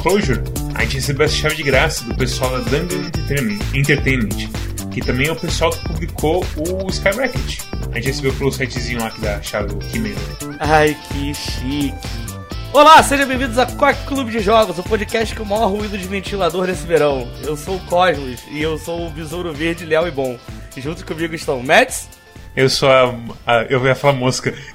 Disclosure, a gente recebeu essa chave de graça do pessoal da Dungeon Entertainment, Entertainment que também é o pessoal que publicou o Skyrocket. A gente recebeu pelo sitezinho lá que dá a chave do Kimeno. Ai, que chique. Olá, sejam bem-vindos a Quack Clube de Jogos, o podcast com o maior ruído de ventilador nesse verão. Eu sou o Cosmos e eu sou o Besouro Verde, Leal e Bom. E junto comigo estão Mets. Eu sou a, a. Eu ia falar mosca.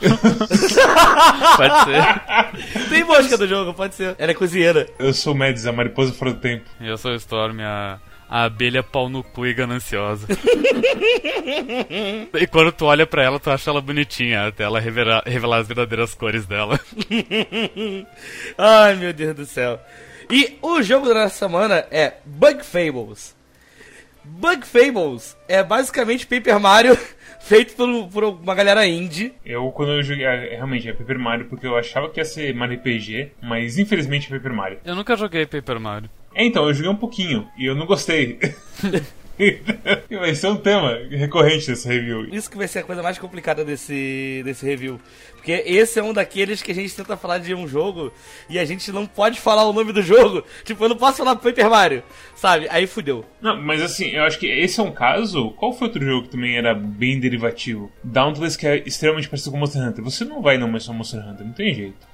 pode ser. Tem mosca no jogo, pode ser. Ela é cozinheira. Eu sou o Mads, a mariposa fora do tempo. Eu sou o Storm, a a abelha pau no cu e gananciosa. e quando tu olha pra ela, tu acha ela bonitinha, até ela revelar, revelar as verdadeiras cores dela. Ai, meu Deus do céu. E o jogo da nossa semana é Bug Fables. Bug Fables é basicamente Paper Mario feito por, por, uma galera indie. Eu, quando eu joguei, é, realmente é Paper Mario, porque eu achava que ia ser Mario RPG, mas infelizmente é Paper Mario. Eu nunca joguei Paper Mario. É, então, eu joguei um pouquinho e eu não gostei. vai ser um tema recorrente desse review. Isso que vai ser a coisa mais complicada desse, desse review. Porque esse é um daqueles que a gente tenta falar de um jogo e a gente não pode falar o nome do jogo. Tipo, eu não posso falar Paper Mario, sabe? Aí fudeu. Não, mas assim, eu acho que esse é um caso. Qual foi outro jogo que também era bem derivativo? Dauntless, que é extremamente parecido com Monster Hunter. Você não vai não mais Monster Hunter, não tem jeito.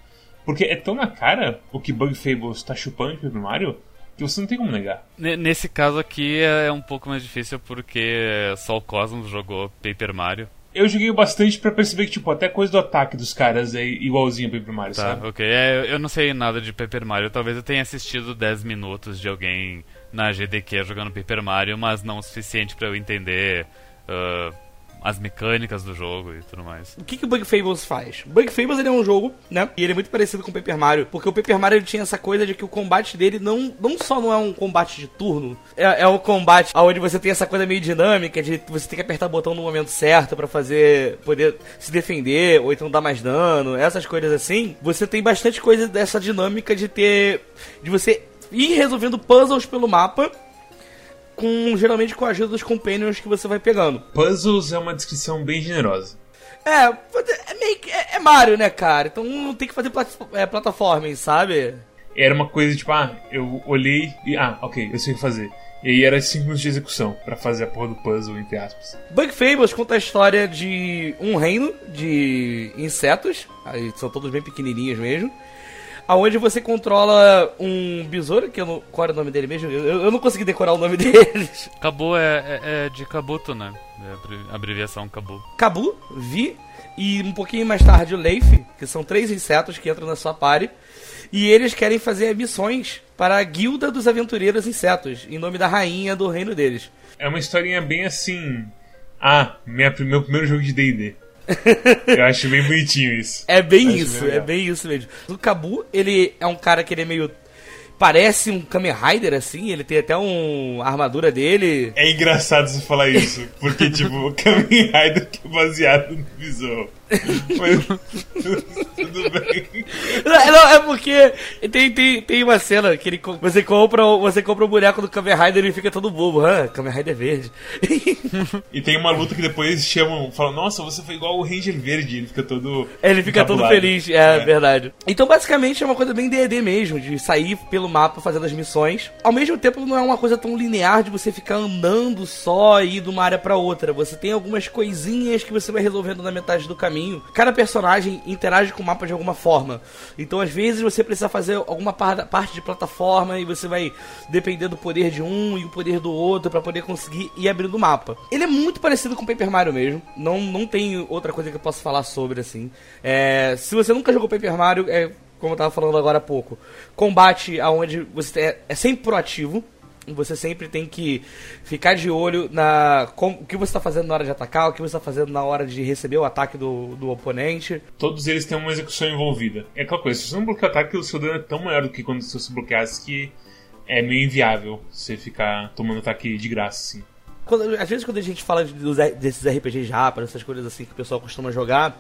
Porque é tão na cara o que Bug Fables tá chupando de Paper Mario que você não tem como negar. Nesse caso aqui é um pouco mais difícil porque só o Cosmos jogou Paper Mario. Eu joguei bastante para perceber que, tipo, até coisa do ataque dos caras é igualzinho a Paper Mario, tá, sabe? ok. É, eu não sei nada de Paper Mario. Talvez eu tenha assistido 10 minutos de alguém na GDQ jogando Paper Mario, mas não o suficiente para eu entender uh, as mecânicas do jogo e tudo mais. O que, que o Bug Fables faz? Bug Fables ele é um jogo, né? E ele é muito parecido com o Paper Mario, porque o Paper Mario ele tinha essa coisa de que o combate dele não, não só não é um combate de turno, é, é um combate onde você tem essa coisa meio dinâmica de você ter que apertar o botão no momento certo para fazer poder se defender ou então dar mais dano, essas coisas assim. Você tem bastante coisa dessa dinâmica de ter de você ir resolvendo puzzles pelo mapa com geralmente com a ajuda dos companions que você vai pegando. Puzzles é uma descrição bem generosa. É, é meio que. É, é Mario, né, cara? Então não tem que fazer plat é, sabe? Era uma coisa tipo, ah, eu olhei e. Ah, ok, eu sei o que fazer. E aí era 5 minutos de execução para fazer a porra do puzzle, entre aspas. Bug Fables conta a história de um reino de insetos, aí são todos bem pequenininhos mesmo, aonde você controla um besouro, que eu não. Qual era o nome dele mesmo? Eu, eu não consegui decorar o nome deles. Cabu é, é, é de Kabuto, né? É a abreviação Cabu. Cabu, Vi, e um pouquinho mais tarde o Leif, que são três insetos que entram na sua party. E eles querem fazer missões para a Guilda dos Aventureiros Insetos, em nome da rainha do reino deles. É uma historinha bem assim. Ah, minha, meu primeiro jogo de DD. Eu acho bem bonitinho isso. É bem isso, bem é bem isso mesmo. O Kabu, ele é um cara que ele é meio parece um Kamen Rider, assim, ele tem até um a armadura dele. É engraçado você falar isso, porque, tipo, o Kamen Rider que é baseado no visual. Mas, tudo bem. Não, é porque tem, tem, tem uma cena que ele, você, compra, você compra o boneco do Kamen Rider e ele fica todo bobo. Ah, Kamen Rider verde. e tem uma luta que depois chamam, falam, nossa, você foi igual o Ranger verde. Ele fica todo. Ele fica todo feliz, é, é, verdade. Então, basicamente, é uma coisa bem DD mesmo, de sair pelo mapa fazendo as missões. Ao mesmo tempo, não é uma coisa tão linear de você ficar andando só e ir de uma área para outra. Você tem algumas coisinhas que você vai resolvendo na metade do caminho Cada personagem interage com o mapa de alguma forma. Então, às vezes, você precisa fazer alguma parte de plataforma e você vai depender do poder de um e o poder do outro para poder conseguir ir abrindo o mapa. Ele é muito parecido com Paper Mario mesmo. Não, não tem outra coisa que eu possa falar sobre, assim. É, se você nunca jogou Paper Mario, é como eu tava falando agora há pouco, combate aonde você é, é sempre proativo você sempre tem que ficar de olho na com, o que você está fazendo na hora de atacar, o que você está fazendo na hora de receber o ataque do, do oponente. Todos eles têm uma execução envolvida. É aquela coisa, se você não bloquear o ataque, o seu dano é tão maior do que quando você bloqueasse que é meio inviável você ficar tomando ataque de graça, assim. Quando, às vezes quando a gente fala de, desses RPGs japas, essas coisas assim que o pessoal costuma jogar,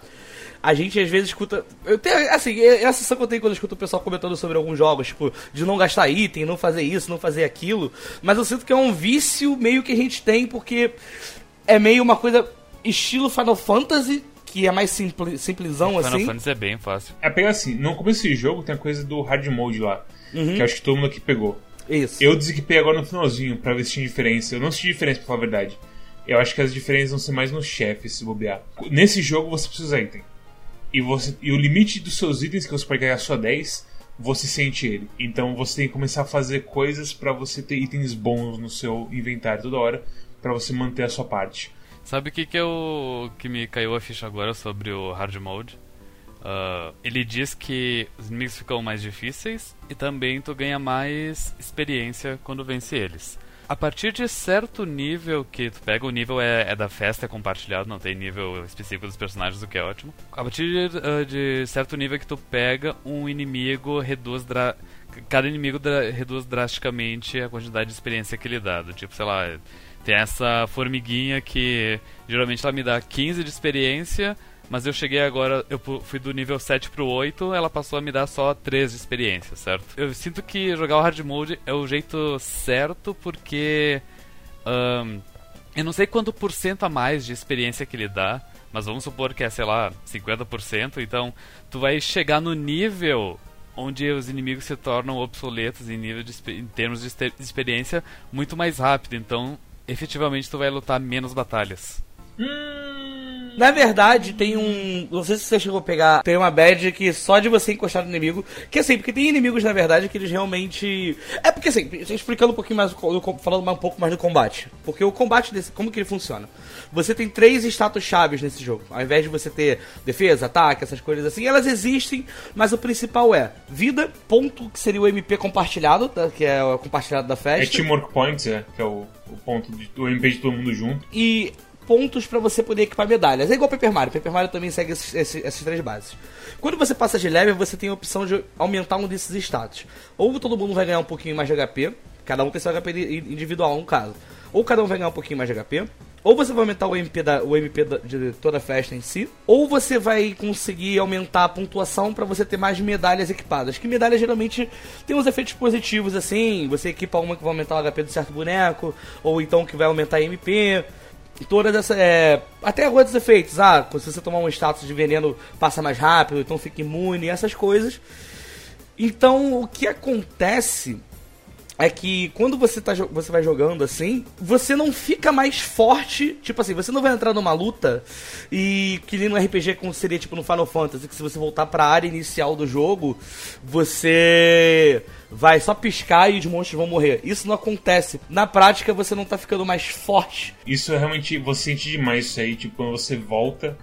a gente às vezes escuta. Eu tenho, assim, é, é a sensação que eu tenho quando eu escuto o pessoal comentando sobre alguns jogos, tipo, de não gastar item, não fazer isso, não fazer aquilo. Mas eu sinto que é um vício meio que a gente tem, porque é meio uma coisa estilo Final Fantasy que é mais simpli, simplesão Final assim. Fantasy é bem fácil. É pegar assim, no começo desse jogo tem a coisa do hard mode lá, Uhum. que acho que todo mundo aqui pegou. Isso. Eu desequipei agora no finalzinho pra ver se tinha diferença. Eu não senti diferença, pra falar a verdade. Eu acho que as diferenças vão ser mais nos chefes, se bobear. Nesse jogo você precisa usar item. E, você, e o limite dos seus itens, que você pode ganhar só 10, você sente ele. Então você tem que começar a fazer coisas pra você ter itens bons no seu inventário toda hora, pra você manter a sua parte. Sabe o que que, eu, que me caiu a ficha agora sobre o hard mode? Ah, ele diz que os inimigos ficam mais difíceis e também tu ganha mais experiência quando vence eles. A partir de certo nível que tu pega, o nível é, é da festa, é compartilhado, não tem nível específico dos personagens, o que é ótimo. A partir de, ah, de certo nível que tu pega, um inimigo reduz dra cada inimigo dra- reduz drasticamente a quantidade de experiência que ele dá. Do tipo, sei lá, tem essa formiguinha que geralmente ela me dá 15 de experiência, mas eu cheguei agora, eu fui do nível 7 pro 8, ela passou a me dar só 3 de experiência, certo? Eu sinto que jogar o hard mode é o jeito certo porque ahn, eu não sei quanto por cento a mais de experiência que ele dá, mas vamos supor que é, sei lá, 50%, então tu vai chegar no nível onde os inimigos se tornam obsoletos em nível de, em termos de experiência muito mais rápido, então efetivamente tu vai lutar menos batalhas. Na verdade, tem um. Não sei se você chegou a pegar. Tem uma badge que só de você encostar no inimigo. Que assim, porque tem inimigos, na verdade, que eles realmente. É porque assim, explicando um pouquinho mais, falando um pouco mais do combate. Porque o combate desse. Como que ele funciona? Você tem três status chaves nesse jogo. Ao invés de você ter defesa, ataque, essas coisas assim, elas existem, mas o principal é vida, ponto, que seria o MP compartilhado, tá? que é o compartilhado da É festa. Teamwork Points, é, que é o, o ponto do MP de todo mundo junto. e pontos pra você poder equipar medalhas. É igual Paper Mario. Paper Mario também segue esses, esses- essas três bases. Quando você passa de level, você tem a opção de aumentar um desses status. Ou todo mundo vai ganhar um pouquinho mais de HP, cada um tem seu HP individual no caso. Ou cada um vai ganhar um pouquinho mais de HP. Ou você vai aumentar o MP, da, o MP da- de toda a festa em si. Ou você vai conseguir aumentar a pontuação pra você ter mais medalhas equipadas. Que medalhas geralmente tem uns efeitos positivos assim. Você equipa uma que vai aumentar o HP de certo boneco. Ou então que vai aumentar a MP. E todas essas. É, até outros efeitos. Ah, se você tomar um status de veneno, passa mais rápido, então fica imune, essas coisas. Então, o que acontece é que quando você, tá, você vai jogando assim, você não fica mais forte. Tipo assim, você não vai entrar numa luta e que nem no RPG como seria tipo no Final Fantasy, que se você voltar pra área inicial do jogo, você vai só piscar e os monstros vão morrer. Isso não acontece. Na prática, você não tá ficando mais forte. Isso é realmente. Você sente demais isso aí, tipo, quando você volta.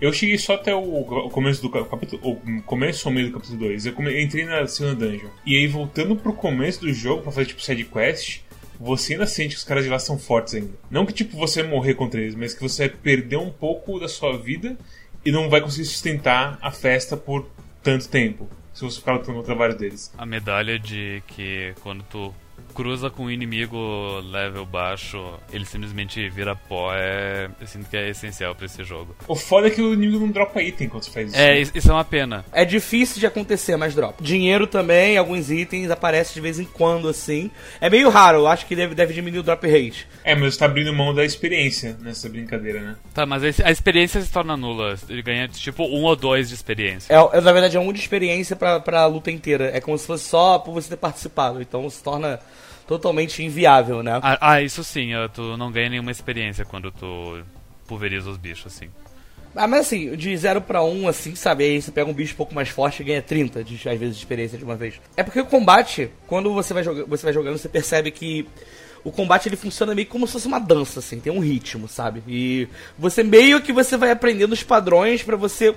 Eu cheguei só até o, começo do ca- capítulo. O começo ou meio do capítulo 2. Eu, eu entrei na segunda dungeon. E aí, voltando pro começo do jogo pra fazer tipo side quest, você ainda sente que os caras de lá são fortes ainda. Não que tipo você morrer contra eles, mas que você vai perder um pouco da sua vida e não vai conseguir sustentar a festa por tanto tempo. Se você ficar contra vários deles. A medalha de que quando tu cruza com um inimigo level baixo, ele simplesmente vira pó, é. Eu sinto que é essencial pra esse jogo. O foda é que o inimigo não dropa item quando você faz isso. É, is- isso é uma pena. É difícil de acontecer, mas drop. Dinheiro também, alguns itens aparecem de vez em quando, assim. É meio raro, eu acho que deve, deve diminuir o drop rate. É, mas você tá abrindo mão da experiência nessa brincadeira, né? Tá, mas a a experiência se torna nula. Ele ganha tipo um ou dois de experiência. É, é, na verdade, é um de experiência pra, pra luta inteira. É como se fosse só por você ter participado. Então se torna totalmente inviável, né? Ah, ah, isso sim, tu não ganha nenhuma experiência quando tu pulveriza os bichos, assim. Ah, mas assim, de 0 pra 1, um, assim, sabe? Aí você pega um bicho um pouco mais forte e ganha 30, de, às vezes, de experiência de uma vez. É porque o combate, quando você vai, joga você vai jogando, você percebe que o combate ele funciona meio como se fosse uma dança, assim, tem um ritmo, sabe? E você meio que você vai aprendendo os padrões pra você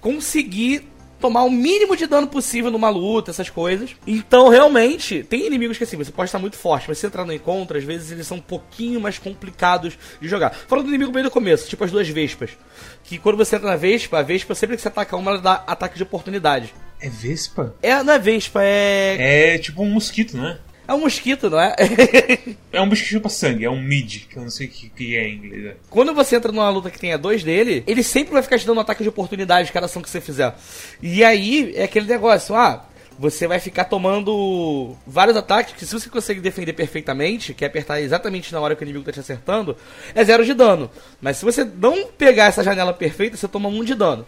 conseguir tomar o mínimo de dano possível numa luta, essas coisas. Então, realmente, tem inimigos que assim, você pode estar muito forte, mas se entrar no encontro, às vezes eles são um pouquinho mais complicados de jogar. Falando do inimigo bem do começo, tipo as duas vespas. Que quando você entra na vespa, a vespa, sempre que você ataca uma, ela dá ataque de oportunidade. É Vespa? É, não é vespa, é. É tipo um mosquito, né? É um mosquito, não é? É um que chupa sangue, é um mid, que eu não sei o que, que é em inglês. é. Quando você entra numa luta que tenha dois dele, ele sempre vai ficar te dando um ataque de oportunidade cada ação que você fizer. E aí é aquele negócio, ah, você vai ficar tomando vários ataques que se você consegue defender perfeitamente, que é apertar exatamente na hora que o inimigo tá te acertando, é zero de dano. Mas se você não pegar essa janela perfeita, você toma um de dano.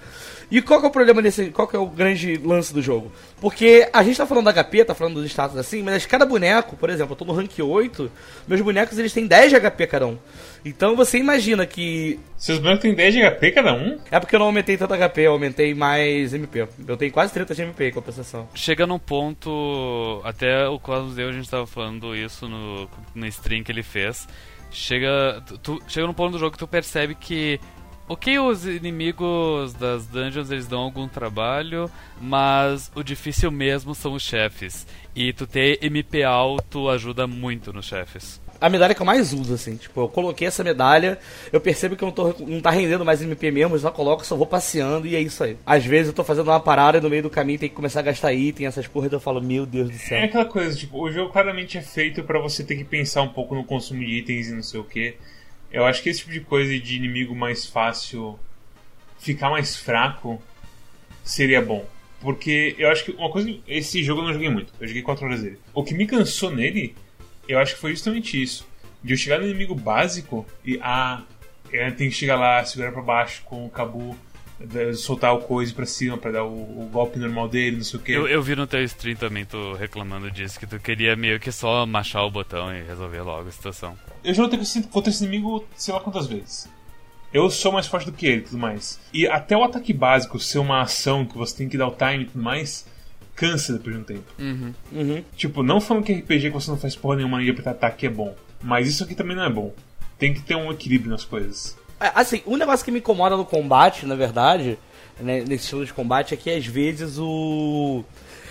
E qual que é o problema desse. Qual que é o grande lance do jogo? Porque a gente tá falando da HP, tá falando dos status assim, mas cada boneco, por exemplo, eu tô no rank 8, meus bonecos eles têm 10 de HP cada um. Então você imagina que. Seus bonecos têm 10 de HP cada um? É porque eu não aumentei tanto HP, eu aumentei mais MP. Eu tenho quase 30 de MP em compensação. Chega num ponto. Até o Cosmos Deu, a gente tava falando isso no, no stream que ele fez. Chega. Tu, chega num ponto do jogo que tu percebe que Ok, os inimigos das dungeons eles dão algum trabalho, mas o difícil mesmo são os chefes. E tu ter MP alto ajuda muito nos chefes. A medalha que eu mais uso, assim, tipo, eu coloquei essa medalha, eu percebo que eu não, tô, não tá rendendo mais MP mesmo, eu só coloco, só vou passeando e é isso aí. Às vezes eu tô fazendo uma parada e no meio do caminho tem que começar a gastar item, essas porras, eu falo, meu Deus do céu. É aquela coisa, tipo, o jogo claramente é feito para você ter que pensar um pouco no consumo de itens e não sei o que. Eu acho que esse tipo de coisa de inimigo mais fácil ficar mais fraco seria bom. Porque eu acho que uma coisa. Esse jogo eu não joguei muito, eu joguei 4 horas dele. O que me cansou nele, eu acho que foi justamente isso. De eu chegar no inimigo básico e. Ah, eu tenho que chegar lá, segurar pra baixo com o Cabu soltar o coisa pra cima pra dar o, o, golpe normal dele, não sei o que. Eu, eu vi no teu stream também, tu reclamando disso, que tu queria meio que só machar o botão e resolver logo a situação. Eu já lutei contra esse inimigo sei lá quantas vezes. Eu sou mais forte do que ele e tudo mais. E até o ataque básico ser uma ação que você tem que dar o time e tudo mais, cansa depois de um tempo. Uhum. Uhum. Tipo, não falando que RPG que você não faz porra nenhuma e apertar ataque é bom. Mas isso aqui também não é bom. Tem que ter um equilíbrio nas coisas. É, assim, um negócio que me incomoda no combate, na verdade, né, nesse estilo de combate, é que às vezes o.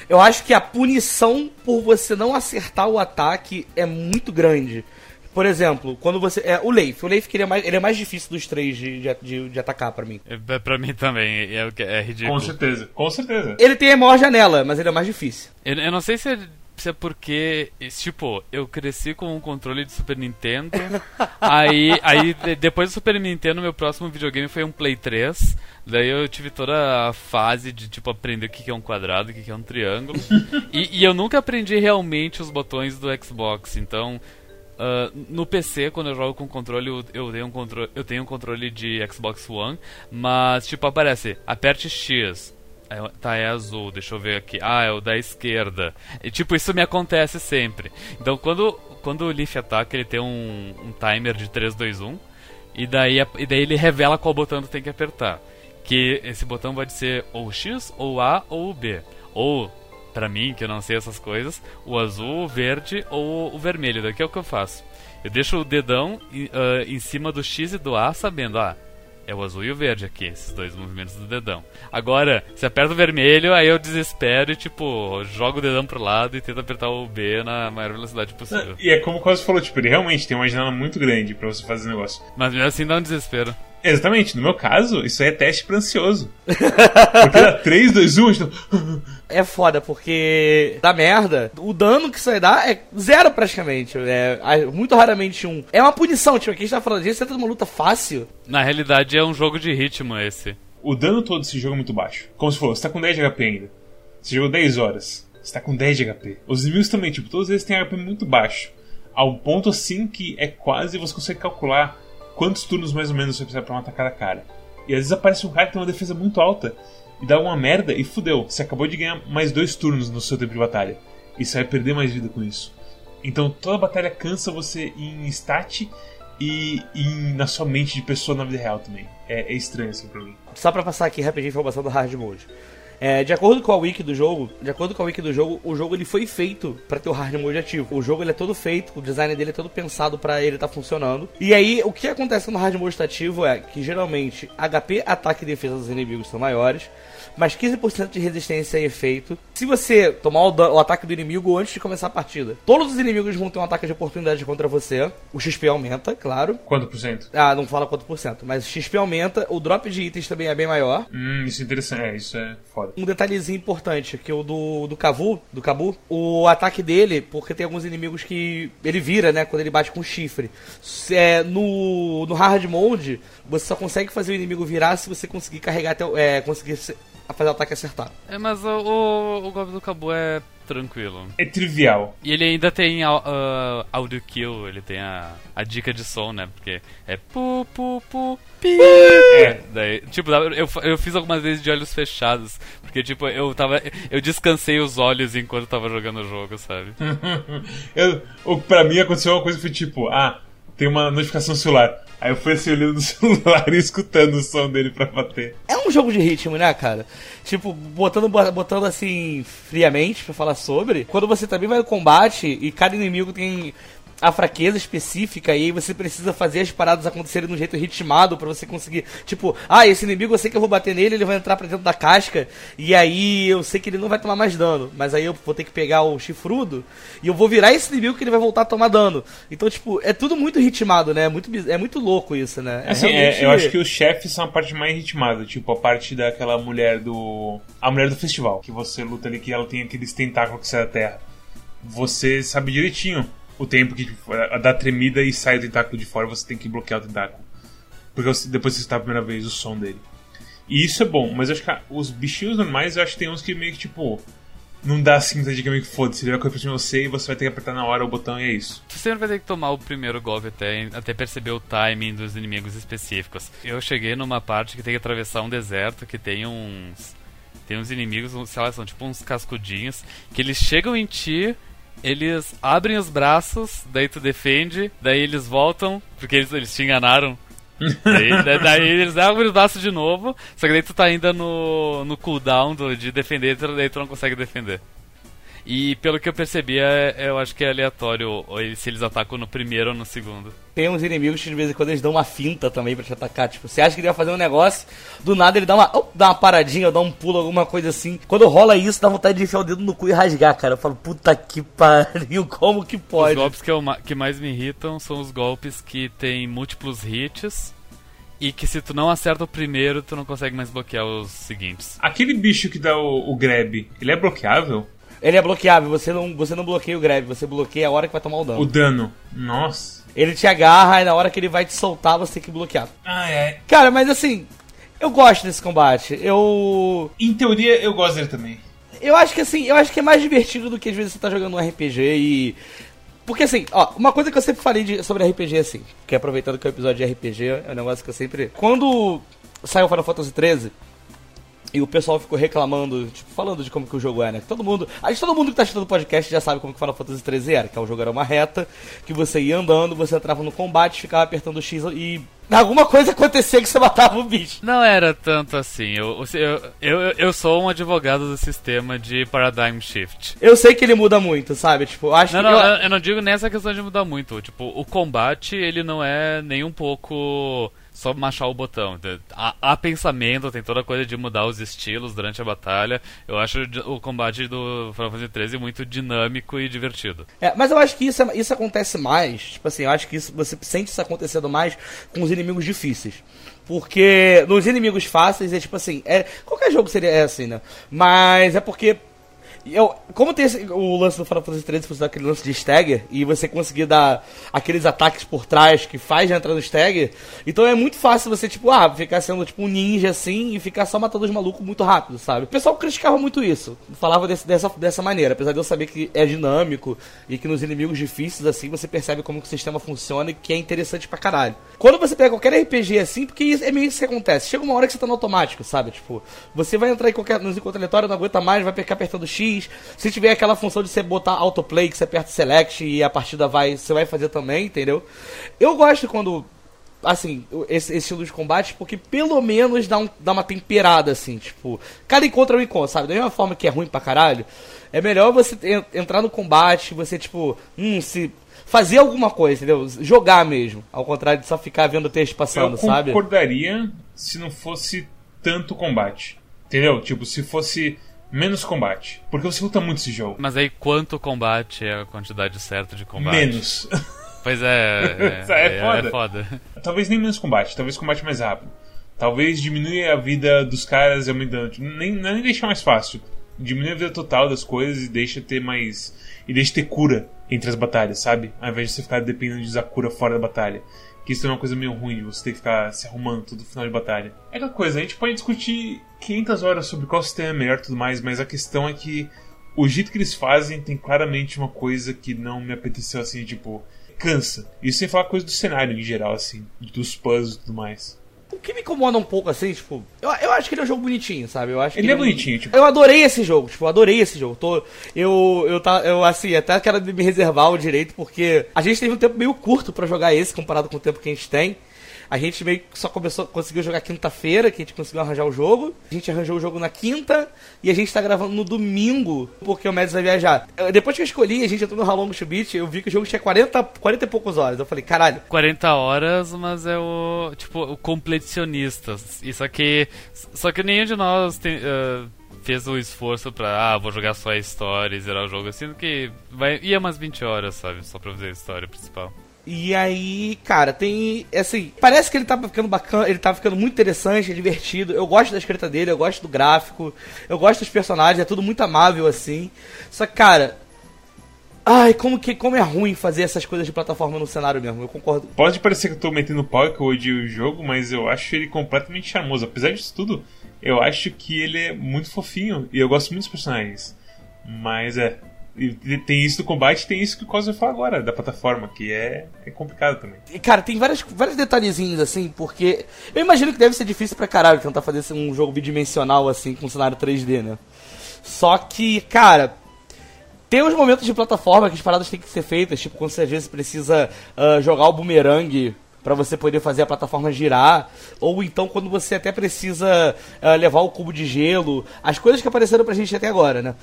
Eu acho que a punição por você não acertar o ataque é muito grande. Por exemplo, quando você. É, o Leif. O Leif ele é, mais, ele é mais difícil dos três de, de, de atacar para mim. É, pra mim também, é, é ridículo. Com certeza, com certeza. Ele tem a maior janela, mas ele é mais difícil. Eu, eu não sei se é porque, tipo, eu cresci com um controle de Super Nintendo. aí, aí, depois do Super Nintendo, meu próximo videogame foi um Play 3. Daí eu tive toda a fase de, tipo, aprender o que é um quadrado, o que é um triângulo. e, e eu nunca aprendi realmente os botões do Xbox. Então, Uh, no PC, quando eu jogo com controle, eu, tenho um controle, eu tenho um controle de Xbox One, mas tipo, aparece, aperte X, tá, é azul, deixa eu ver aqui. Ah, é o da esquerda. E tipo, isso me acontece sempre. Então quando, quando o Leaf ataca, ele tem um, um timer de 3, 2, 1. E daí, e daí ele revela qual botão tu tem que apertar. Que esse botão pode ser ou X, ou A, ou B. Ou, pra mim, que eu não sei essas coisas, o azul, o verde ou o vermelho. Daqui é o que eu faço. Eu deixo o dedão uh, em cima do X e do A, sabendo, ah, é o azul e o verde aqui, esses dois movimentos do dedão. Agora, se aperta o vermelho, aí eu desespero e, tipo, jogo o dedão pro lado e tento apertar o B na maior velocidade possível. E é como o Cosmo falou, tipo, ele realmente tem uma janela muito grande para você fazer o negócio. Mas mesmo assim dá um desespero. Exatamente, no meu caso, isso aí é teste pra ansioso. porque dá 3, 2, 1, então... É foda, porque dá merda. O dano que isso aí dá é zero praticamente. É muito raramente um. É uma punição, tipo, aqui a gente tá falando disso, você tá numa luta fácil. Na realidade é um jogo de ritmo esse. O dano todo desse jogo é muito baixo. Como se falou, você tá com 10 de HP ainda. Você jogou 10 horas. Você tá com 10 de HP. Os inimigos também, tipo, todos eles têm HP muito baixo. Ao ponto assim que é quase você consegue calcular quantos turnos mais ou menos você precisa pra matar cada cara. E às vezes aparece um cara que tem uma defesa muito alta e dá uma merda e fudeu. Você acabou de ganhar mais dois turnos no seu tempo de batalha. E você vai perder mais vida com isso. Então toda batalha cansa você em stat e, e na sua mente de pessoa na vida real também. É, é estranho assim pra mim. Só pra passar aqui rapidinho a informação do hard mode. É, de acordo com a wiki do jogo, de acordo com a wiki do jogo, o jogo ele foi feito para ter o hard mode ativo. O jogo ele é todo feito, o design dele é todo pensado para ele estar tá funcionando. E aí, o que acontece quando o hard mode está ativo é que geralmente HP, ataque e defesa dos inimigos são maiores mais 15% de resistência e efeito. Se você tomar o, o, ataque do inimigo antes de começar a partida, todos os inimigos vão ter um ataque de oportunidade contra você. O XP aumenta, claro. Quanto por cento? Ah, não fala quanto por cento, mas o XP aumenta, o drop de itens também é bem maior. Hum, isso é interessante, é, isso é foda. Um detalhezinho importante, que o do, do Cavu, do Cabu, o ataque dele, porque tem alguns inimigos que ele vira, né, quando ele bate com chifre. É, no, no hard mode, você só consegue fazer o inimigo virar se você conseguir carregar até, é, conseguir fazer o ataque acertar. É, mas o, o, o golpe do Cabu é tranquilo. É trivial. E ele ainda tem uh, audio kill, ele tem a, a dica de som, né? Porque é pu, pu, pu, pi. É. Daí, tipo, eu, eu fiz algumas vezes de olhos fechados, porque, tipo, eu tava. Eu descansei os olhos enquanto tava jogando o jogo, sabe? eu, pra mim aconteceu uma coisa que foi tipo, ah, tem uma notificação celular. Aí eu fui assim olhando no celular e escutando o som dele pra bater. É um jogo de ritmo, né, cara? Tipo, botando, botando assim, friamente pra falar sobre. Quando você também vai no combate e cada inimigo tem a fraqueza específica e aí você precisa fazer as paradas acontecerem de um jeito ritmado para você conseguir, tipo, ah, esse inimigo eu sei que eu vou bater nele, ele vai entrar pra dentro da casca e aí eu sei que ele não vai tomar mais dano, mas aí eu vou ter que pegar o chifrudo e eu vou virar esse inimigo que ele vai voltar a tomar dano. Então, tipo, é tudo muito ritmado, né? É muito, é muito louco isso, né? É assim, é, realmente... é, eu acho que os chefes são a parte mais ritmada, tipo, a parte daquela mulher do... a mulher do festival, que você luta ali, que ela tem aqueles tentáculos que saem da terra. Você sabe direitinho o tempo que dá tremida e sai o tentáculo de fora, você tem que bloquear o tentáculo. Porque depois você está a primeira vez o som dele. E isso é bom, mas acho que os bichinhos normais, eu acho que tem uns que meio que tipo. Não dá assim muita dica meio que foda-se. Ele vai correr pra cima de você e você vai ter que apertar na hora o botão e é isso. Você sempre vai ter que tomar o primeiro golpe até, até perceber o timing dos inimigos específicos. Eu cheguei numa parte que tem que atravessar um deserto que tem uns. Tem uns inimigos, sei lá, são tipo uns cascudinhos, que eles chegam em ti eles abrem os braços, daí tu defende, daí eles voltam, porque eles, eles te enganaram. daí, daí, daí, eles abrem os braços de novo, só que daí tu tá ainda no, no cooldown do, de defender, daí tu não consegue defender. E pelo que eu percebi, é, eu acho que é aleatório se eles atacam no primeiro ou no segundo. Tem uns inimigos que de vez em quando eles dão uma finta também pra te atacar. Tipo, você acha que ele vai fazer um negócio, do nada ele dá uma, oh, dá uma paradinha, dá um pulo, alguma coisa assim. Quando rola isso, dá vontade de enfiar o dedo no cu e rasgar, cara. Eu falo, puta que pariu, como que pode? Os golpes que, eu, que mais me irritam são os golpes que tem múltiplos hits e que se tu não acerta o primeiro, tu não consegue mais bloquear os seguintes. Aquele bicho que dá o, o grab, ele é bloqueável? Ele é bloqueável, você não, você não bloqueia o grab, você bloqueia a hora que vai tomar o dano. O dano. Nossa. Ele te agarra e na hora que ele vai te soltar, você tem que bloquear. Ah, é. Cara, mas assim, eu gosto desse combate. Eu. Em teoria, eu gosto dele também. Eu acho que assim, eu acho que é mais divertido do que às vezes você tá jogando um RPG e. Porque assim, ó, uma coisa que eu sempre falei de, sobre RPG assim, que aproveitando que é o episódio de RPG, é um negócio que eu sempre. Quando saiu Final Fantasy XIII, e o pessoal ficou reclamando, tipo, falando de como que o jogo é, né? Todo mundo. Acho todo mundo que tá assistindo o podcast já sabe como que Final Fantasy XIII era, que o jogo era uma reta, que você ia andando, você entrava no combate, ficava apertando o X e. Alguma coisa acontecia que você matava o bicho. Não era tanto assim. Eu, eu, eu, eu sou um advogado do sistema de Paradigm Shift. Eu sei que ele muda muito, sabe? Tipo, acho não, que. Não, eu... eu não digo nessa questão de mudar muito. Tipo, o combate, ele não é nem um pouco só machar o botão. Há, há, pensamento, tem toda a coisa de mudar os estilos durante a batalha. Eu acho o combate do Final Fantasy XIII muito dinâmico e divertido. É, mas eu acho que isso, isso acontece mais. Tipo assim, eu acho que isso, você sente isso acontecendo mais com os inimigos difíceis. Porque nos inimigos fáceis é tipo assim, é, qualquer jogo seria assim, né? Mas é porque eu, como tem esse, o lance do Final Fantasy XIII, você dá aquele lance de stagger, e você conseguir dar aqueles ataques por trás que faz entrar no stagger, então é muito fácil você, tipo, ah, ficar sendo tipo um ninja assim e ficar só matando os malucos muito rápido, sabe? O pessoal criticava muito isso, falava desse, dessa, dessa maneira, apesar de eu saber que é dinâmico e que nos inimigos difíceis assim você percebe como que o sistema funciona e que é interessante pra caralho. Quando você pega qualquer RPG assim, porque é meio isso que acontece, chega uma hora que você tá no automático, sabe? Tipo, você vai entrar em qualquer, nos encontros aleatórios, não aguenta mais, vai ficar apertando X se tiver aquela função de você botar autoplay, que você aperta select e a partida vai, você vai fazer também, entendeu? Eu gosto quando assim, esse, esse, estilo de combate, porque pelo menos dá, um, dá uma temperada, assim, tipo, cada encontro é um encontro, sabe? Da mesma forma que é ruim pra caralho, é melhor você entrar no combate, você, tipo, hum, se. Fazer alguma coisa, entendeu? Jogar mesmo. Ao contrário de só ficar vendo o texto passando, sabe? Eu concordaria se não fosse tanto combate. Entendeu? Tipo, se fosse menos combate. Porque você luta muito esse jogo. Mas aí quanto combate é a quantidade certa de combate? Menos. Pois é, é, é, é, foda. é foda. Talvez nem menos combate, talvez combate mais rápido. Talvez diminui a vida dos caras aumentando. Nem, não é nem deixar mais fácil. Diminui a vida total das coisas e deixa ter mais. E deixa ter cura entre as batalhas, sabe? Ao invés de você ficar dependendo de usar cura fora da batalha. Que isso é uma coisa meio ruim, você ter que ficar se arrumando todo final de batalha. É aquela coisa, a gente pode discutir 500 horas sobre qual sistema é melhor e tudo mais, mas a questão é que o jeito que eles fazem tem claramente uma coisa que não me apeteceu assim, tipo, cansa. Isso sem falar coisa do cenário em geral, assim, dos puzzles e tudo mais. O que me incomoda um pouco, assim, tipo, eu, eu acho que ele é um jogo bonitinho, sabe? Eu acho Ele que é bonitinho, tipo- Eu adorei esse jogo, tipo, adorei esse jogo. Tô, eu, eu, tá, eu, assim, até quero me reservar o direito, porque a gente teve um tempo meio curto pra jogar esse, comparado com o tempo que a gente tem. A gente meio que só começou, conseguiu jogar quinta-feira, que a gente conseguiu arranjar o jogo. A gente arranjou o jogo na quinta e a gente tá gravando no domingo, porque o Mads vai viajar. Depois que eu escolhi, a gente entrou no How Long to Beat, eu vi que o jogo tinha 40, 40 e poucas horas. Eu falei, caralho, 40 horas, mas é o. Tipo, o completionista. Isso aqui. Só que nenhum de nós tem, ah, fez o esforço pra. Ah, vou jogar só a história e zerar o jogo. Sendo que vai, ia umas 20 horas, sabe? Só pra fazer a história principal. E aí, cara, tem. Assim, parece que ele tá ficando bacana, ele tá ficando muito interessante, divertido. Eu gosto da escrita dele, eu gosto do gráfico, eu gosto dos personagens, é tudo muito amável assim. Só que, cara. Ai, como, que, como é ruim fazer essas coisas de plataforma no cenário mesmo, eu concordo. Pode parecer que eu tô metendo pau e que eu odio o jogo, mas eu acho ele completamente charmoso. Apesar disso tudo, eu acho que ele é muito fofinho e eu gosto muito dos personagens. Mas é. Tem isso do combate tem isso que o Cosmo falar agora, da plataforma, que é, é complicado também. Cara, tem vários, vários detalhezinhos assim, porque. Eu imagino que deve ser difícil pra caralho tentar fazer um jogo bidimensional assim, com cenário 3D, né? Só que, cara. Tem uns momentos de plataforma que as paradas têm que ser feitas, tipo quando você às vezes precisa ah, jogar o bumerangue pra você poder fazer a plataforma girar, ou então quando você até precisa ah, levar o cubo de gelo, as coisas que apareceram pra gente até agora, né?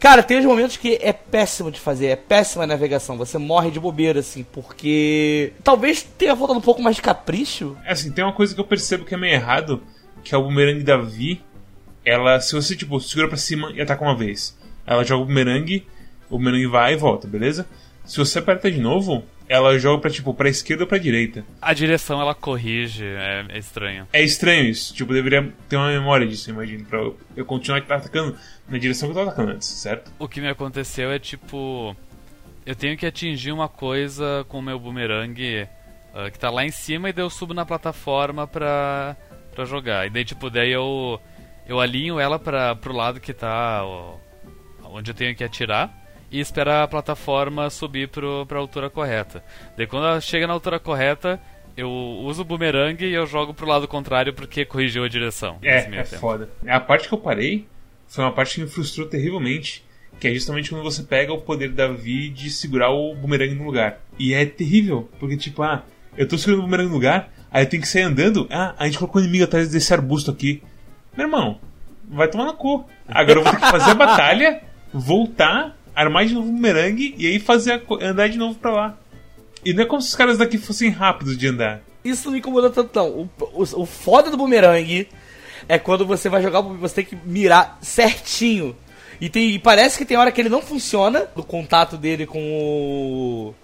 Cara, tem uns momentos que é péssimo de fazer, é péssima a navegação, você morre de bobeira, assim, porque. Talvez tenha faltado um pouco mais de capricho. É assim, tem uma coisa que eu percebo que é meio errado, que é o bumerangue da Vi. Ela, se você, tipo, segura pra cima e ataca uma vez, ela joga o bumerangue, o bumerangue vai e volta, beleza? Se você aperta de novo, ela joga pra, tipo, pra esquerda ou pra direita. A direção ela corrige, é, é estranho. É estranho isso, tipo, eu deveria ter uma memória disso, imagino, pra eu, eu continuar atacando na direção que eu tava atacando antes, certo? O que me aconteceu é tipo. Eu tenho que atingir uma coisa com o meu boomerang ah, que tá lá em cima e daí eu subo na plataforma pra, pra jogar. E daí, tipo, daí eu, eu alinho ela pra, pro lado que tá. ó, onde eu tenho que atirar. E esperar a plataforma subir pro, pra altura correta. Daí quando ela chega na altura correta, eu uso o boomerang e eu jogo pro lado contrário porque corrigiu a direção. É, é tempo. foda. A parte que eu parei foi uma parte que me frustrou terrivelmente. Que é justamente quando você pega o poder da Vi de segurar o bumerangue no lugar. E é terrível, porque tipo, ah, eu tô segurando o bumerangue no lugar, aí eu tenho que sair andando. Ah, a gente colocou um inimigo atrás desse arbusto aqui. Meu irmão, vai tomar no cu. Agora eu vou ter que fazer a batalha, voltar, armar de novo o bumerangue e aí fazer a andar de novo pra lá. E não é como se os caras daqui fossem rápidos de andar. Isso não me incomoda tanto, não. O, o, o foda do bumerangue é quando você vai jogar, você tem que mirar certinho. E, tem, e parece que tem hora que ele não funciona, do contato dele com o.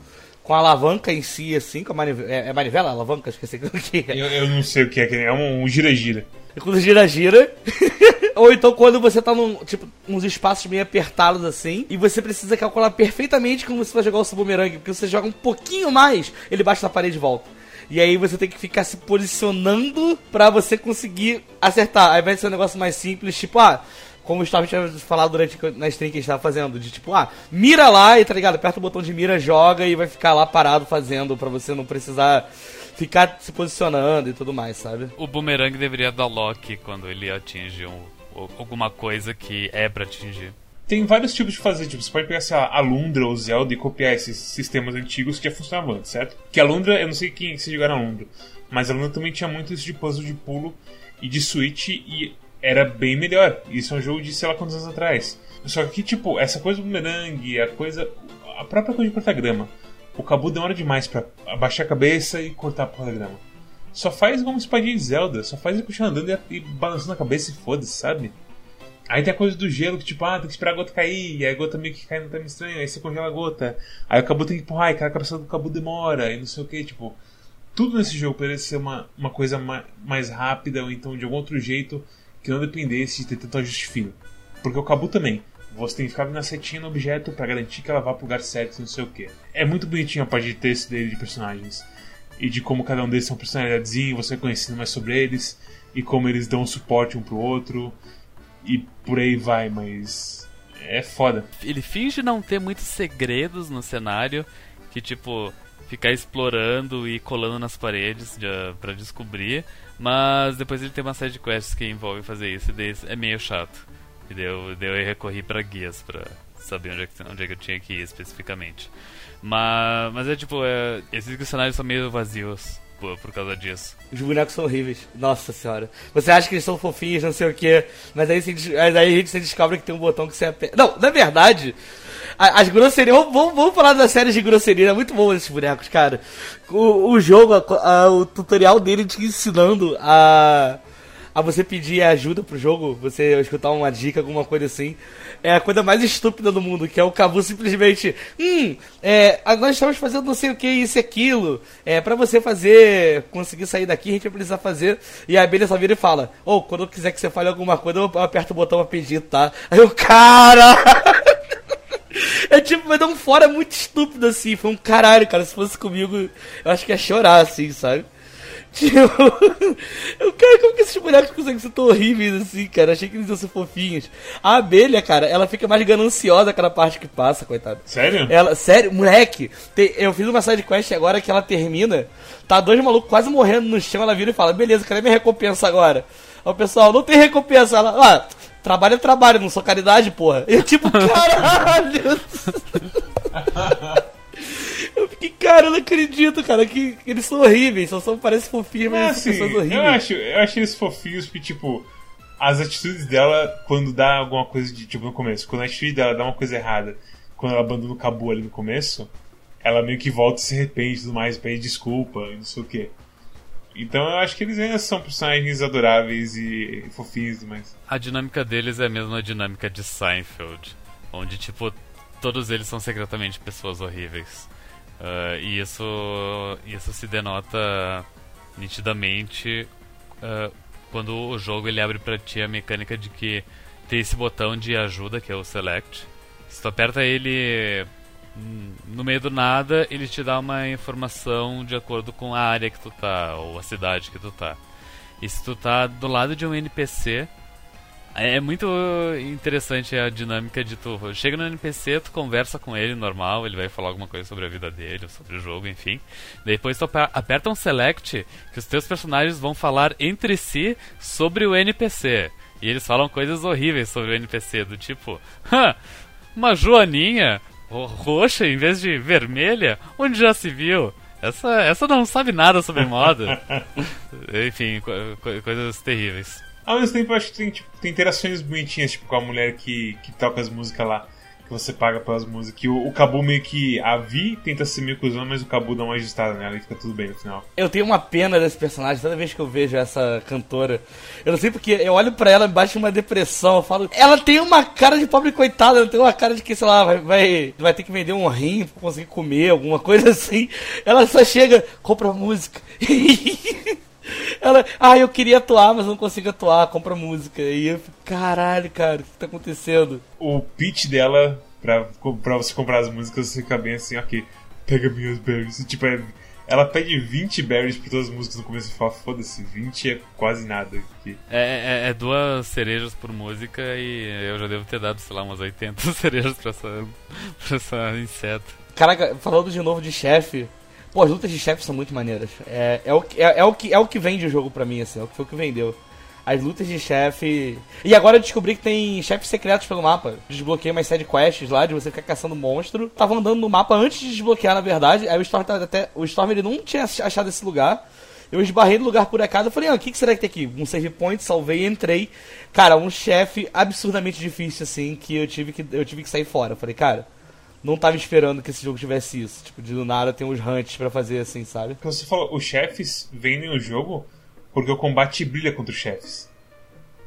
com a alavanca em si, assim, com a manivela. É, é manivela? Alavanca? Esqueci o que é. Eu, eu não sei o que é, que é um um gira-gira. É quando gira, gira. Ou então quando você tá num, tipo, uns espaços meio apertados assim, e você precisa calcular perfeitamente como você vai jogar o seu bumerangue, porque você joga um pouquinho mais, ele bate na parede e volta. E aí você tem que ficar se posicionando pra você conseguir acertar. Ao invés de ser um negócio mais simples, tipo, ah, como o Storm tinha falado durante na stream que a gente tava fazendo, de tipo, ah, mira lá e tá ligado? Aperta o botão de mira, joga e vai ficar lá parado fazendo pra você não precisar ficar se posicionando e tudo mais, sabe? O boomerang deveria dar lock quando ele atinge um, alguma coisa que é pra atingir. Tem vários tipos de fazer, tipo, você pode pegar, sei lá, a Lundra ou Zelda e copiar esses sistemas antigos que já funcionavam antes, certo? Que a Lundra, eu não sei quem se jogaram a Lundra, mas a Lundra também tinha muito isso de puzzle de pulo e de switch e era bem melhor. Isso é um jogo de sei lá quantos anos atrás. Só que, tipo, essa coisa do bumerangue, a coisa. a própria coisa de cortar grama. O Cabu demora demais pra abaixar a cabeça e cortar a porra da grama. Só faz como espadinha de Zelda, só faz ele continuar andando e, e balançando a cabeça e foda-se, sabe? Aí tem a coisa do gelo, que tipo, ah, tem que esperar a gota cair, e aí a gota meio que cai no time estranho, aí você congela a gota. Aí o Cabu tem que empurrar, e a cabeça do Cabu demora, e não sei o que, tipo. Tudo nesse jogo parece ser uma, uma coisa ma mais rápida, ou então de algum outro jeito que não dependesse de ter tanto ajuste fino. Porque o Cabu também. Você tem que ficar na setinha no objeto pra garantir que ela vá pro lugar certo, não sei o que. É muito bonitinho a parte de texto dele de personagens. e de como cada um deles tem uma personalidadezinha, você conhecendo mais sobre eles e como eles dão suporte um pro outro e por aí vai, mas é foda. Ele finge não ter muitos segredos no cenário, que tipo, ficar explorando e colando nas paredes para descobrir, mas depois ele tem uma série de quests que envolve fazer isso e é meio chato. E deu, deu eu recorri para guias pra saber onde é, que, onde é que eu tinha que ir especificamente. Mas, mas é tipo, é, esses cenários são meio vazios por, causa disso. Os bonecos são horríveis. Nossa senhora. Você acha que eles são fofinhos, não sei o que. Mas aí, você, aí a gente descobre que tem um botão que você aperta. Não, na verdade, as grosserias. Vamos, vamos falar das séries de grosseria. É muito bom esses bonecos, cara. O, o jogo, a, a, o tutorial dele te ensinando a a você pedir ajuda pro jogo, você escutar uma dica, alguma coisa assim, é a coisa mais estúpida do mundo, que é o Cabu simplesmente, hum, é, nós estamos fazendo não sei o que, isso e aquilo, é, para você fazer, conseguir sair daqui, a gente vai precisar fazer, e a abelha só vira e fala, ou oh, quando eu quiser que você fale alguma coisa, eu aperto o botão pra pedir, tá? Aí o cara... É tipo, vai dar um fora muito estúpido assim. Foi um caralho, cara. Se fosse comigo, eu acho que ia chorar, assim, sabe? Tipo, eu, cara, como que esses bonecos conseguem ser tão horríveis assim, cara? Achei que eles iam ser fofinhos. A abelha, cara, ela fica mais gananciosa cada parte que passa, coitada. Sério? Ela, sério, moleque, tem, eu fiz uma side quest agora que ela termina, tá dois malucos quase morrendo no chão, ela vira e fala, beleza, cadê minha recompensa agora? Aí o pessoal, não tem recompensa. Ela, ah, trabalho é trabalho, não sou caridade, porra. Eu tipo, caralho. Eu fiquei, cara, eu não acredito, cara, que, que eles são horríveis, só são, parecem fofinhos, mas assim, pessoas horríveis. Eu acho, eu acho eles fofinhos porque, tipo, as atitudes dela, quando dá alguma coisa de, tipo, no começo, quando a atitude dela dá uma coisa errada, quando ela abandona o Cabu ali no começo, ela meio que volta e se arrepende e tudo mais, pede desculpa e não sei o que. Então eu acho que eles ainda são personagens adoráveis e fofinhos demais. A dinâmica deles é a mesma dinâmica de Seinfeld, onde, tipo, todos eles são secretamente pessoas horríveis. Uh, e isso, isso se denota nitidamente uh, quando o jogo ele abre para ti a mecânica de que tem esse botão de ajuda que é o select. Se tu aperta ele no meio do nada, ele te dá uma informação de acordo com a área que tu tá ou a cidade que tu tá. E se tu tá do lado de um NPC, é, é muito interessante a dinâmica de tu. Chega no NPC, tu conversa com ele normal, ele vai falar alguma coisa sobre a vida dele, sobre o jogo, enfim. Depois tu aperta um select que os teus personagens vão falar entre si sobre o NPC. E eles falam coisas horríveis sobre o NPC, do tipo, uma joaninha roxa em vez de vermelha? Onde já se viu? Essa, essa não sabe nada sobre moda. Enfim, co coisas terríveis. Ao mesmo tempo, eu acho que tem, tipo, tem interações bonitinhas, tipo, com a mulher que, que toca as músicas lá, que você paga pelas músicas. Que o, o Cabu meio que. A Vi tenta ser meio cuzão, mas o Cabu dá uma ajustada nela e fica tudo bem no final. Eu tenho uma pena desse personagem toda vez que eu vejo essa cantora. Eu não sei porque eu olho pra ela e baixo uma depressão. Eu falo. Ela tem uma cara de pobre coitada, ela tem uma cara de que, sei lá, vai, vai, vai ter que vender um rim pra conseguir comer, alguma coisa assim. Ela só chega, compra música. Ela, ah, eu queria atuar, mas não consigo atuar, compra música. E eu fico, caralho, cara, o que tá acontecendo? O pitch dela, pra, pra você comprar as músicas, você fica bem assim, ok, pega minhas berries. Tipo, é, ela pede 20 berries por todas as músicas no começo e fala, foda-se, 20 é quase nada aqui. É, é, é, duas cerejas por música e eu já devo ter dado, sei lá, umas 80 cerejas pra essa, pra essa inseto. Caraca, falando de novo de chefe, Pô, as lutas de chefe são muito maneiras. É, é, o, é, é, o que, é o que vende o jogo pra mim, assim. É o que foi o que vendeu. As lutas de chefe. E agora eu descobri que tem chefes secretos pelo mapa. Desbloqueei umas side quests lá de você ficar caçando monstro. Tava andando no mapa antes de desbloquear, na verdade. Aí o Storm até. O Storm ele não tinha achado esse lugar. Eu esbarrei no lugar por acaso. Eu falei, ah, o que, que será que tem aqui? Um save point, salvei e entrei. Cara, um chefe absurdamente difícil, assim, que eu tive que, eu tive que sair fora. Eu falei, cara, não tava esperando que esse jogo tivesse isso. Tipo, de do nada tem uns hunts para fazer assim, sabe? Você falou, os chefes vendem o jogo porque o combate brilha contra os chefes.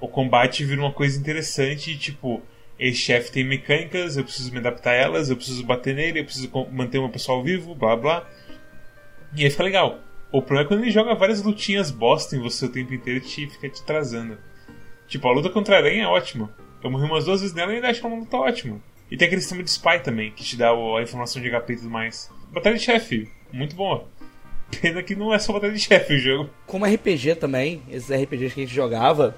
O combate vira uma coisa interessante tipo, esse chefe tem mecânicas, eu preciso me adaptar a elas, eu preciso bater nele, eu preciso manter o meu pessoal vivo, blá blá. E aí fica legal. O problema é quando ele joga várias lutinhas bosta em você o tempo inteiro e te, fica te trazendo. Tipo, a luta contra a aranha é ótima. Eu morri umas duas vezes nela e ainda acho uma luta ótima. E tem aquele sistema de spy também, que te dá a informação de HP e tudo mais. Batalha de chefe, muito boa. Pena que não é só batalha de chefe o jogo. Como RPG também, esses RPGs que a gente jogava,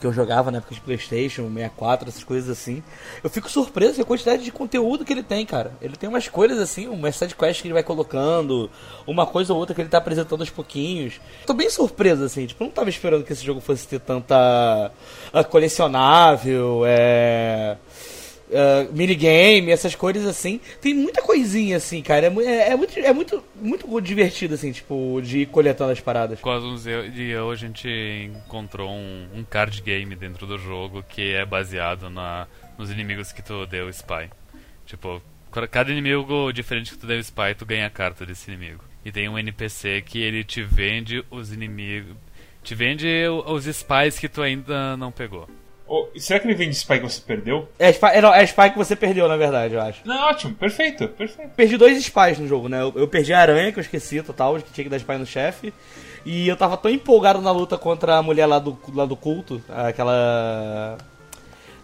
que eu jogava na época de Playstation, 64, essas coisas assim, eu fico surpreso com a quantidade de conteúdo que ele tem, cara. Ele tem umas coisas assim, umas sidequests que ele vai colocando, uma coisa ou outra que ele tá apresentando aos pouquinhos. Tô bem surpreso, assim, tipo, eu não tava esperando que esse jogo fosse ter tanta uh, colecionável, é uh, minigame, essas coisas assim. Tem muita coisinha assim, cara. É, é, é, muito, é muito, muito divertido, assim, tipo, de ir coletando as paradas. Quase uns dias hoje a gente encontrou um, um, card game dentro do jogo que é baseado na, nos inimigos que tu deu spy. Tipo, cada inimigo diferente que tu deu spy, tu ganha a carta desse inimigo. E tem um NPC que ele te vende os inimigos. Te vende os spies que tu ainda não pegou. Oh, será que ele vem de spy que você perdeu? É, spy, é, não, é spy que você perdeu, na verdade, eu acho. Não, ótimo, perfeito, perfeito. Perdi dois spies no jogo, né? Eu, eu perdi a aranha, que eu esqueci total, que tinha que dar spy no chefe. E eu tava tão empolgado na luta contra a mulher lá do, lá do culto, aquela.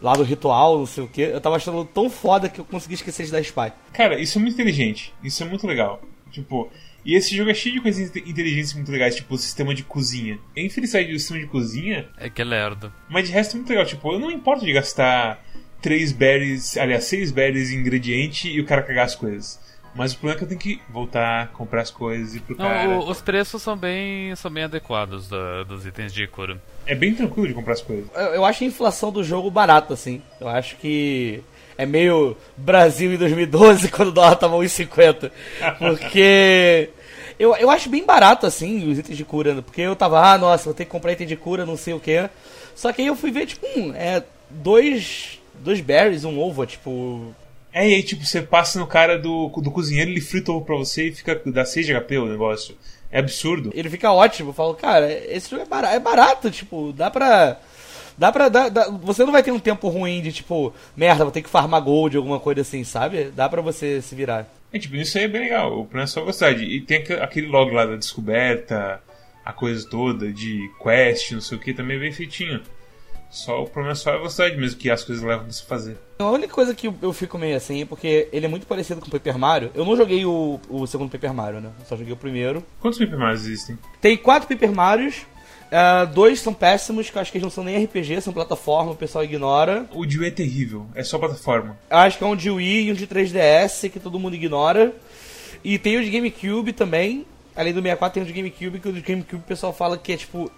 lá do ritual, não sei o que. Eu tava achando tão foda que eu consegui esquecer de dar spy. Cara, isso é muito inteligente. Isso é muito legal. Tipo, e esse jogo é cheio de coisas inteligentes muito legais, tipo o sistema de cozinha. A infelicidade do sistema de cozinha. É que é lerdo. Mas de resto é muito legal, tipo, eu não importo de gastar 3 berries, aliás, 6 berries em ingrediente e o cara cagar as coisas. Mas o problema é que eu tenho que voltar, comprar as coisas e pro não, cara. O, os preços são bem, são bem adequados da, dos itens de cura. É bem tranquilo de comprar as coisas. Eu, eu acho a inflação do jogo barata, assim. Eu acho que é meio Brasil em 2012, quando o dólar tava 1,50. Porque eu, eu acho bem barato, assim, os itens de cura. Porque eu tava, ah, nossa, vou ter que comprar item de cura, não sei o que. Só que aí eu fui ver, tipo, hum, é dois, dois berries, um ovo, tipo... É, e aí, tipo, você passa no cara do, do cozinheiro, ele frita o ovo pra você e fica, dá 6 de HP o negócio. É absurdo. Ele fica ótimo. Eu falo, cara, esse jogo é barato, é barato tipo, dá pra Dá pra. Dá, dá, você não vai ter um tempo ruim de tipo, merda, vou ter que farmar gold, alguma coisa assim, sabe? Dá pra você se virar. É, tipo, isso aí é bem legal. O problema é só gostar. De, e tem aquele log lá da descoberta, a coisa toda, de quest, não sei o que, também é bem feitinho. Só o problema é só a velocidade mesmo que as coisas levam pra você fazer. A única coisa que eu fico meio assim é porque ele é muito parecido com o Paper Mario. Eu não joguei o, o segundo Paper Mario, né? Eu só joguei o primeiro. Quantos Paper Marios existem? Tem quatro Paper Marios. Uh, dois são péssimos, que eu acho que eles não são nem RPG, são plataforma, o pessoal ignora. O de Wii é terrível, é só plataforma. Eu acho que é um de Wii e um de 3DS, que todo mundo ignora. E tem o de GameCube também. Além do 64, tem o de GameCube, que o de GameCube o pessoal fala que é tipo.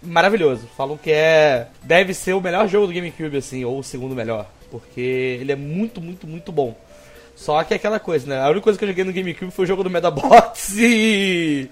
Maravilhoso. Falam que é. Deve ser o melhor jogo do GameCube, assim, ou o segundo melhor. Porque ele é muito, muito, muito bom. Só que é aquela coisa, né? A única coisa que eu joguei no GameCube foi o jogo do Medabots e.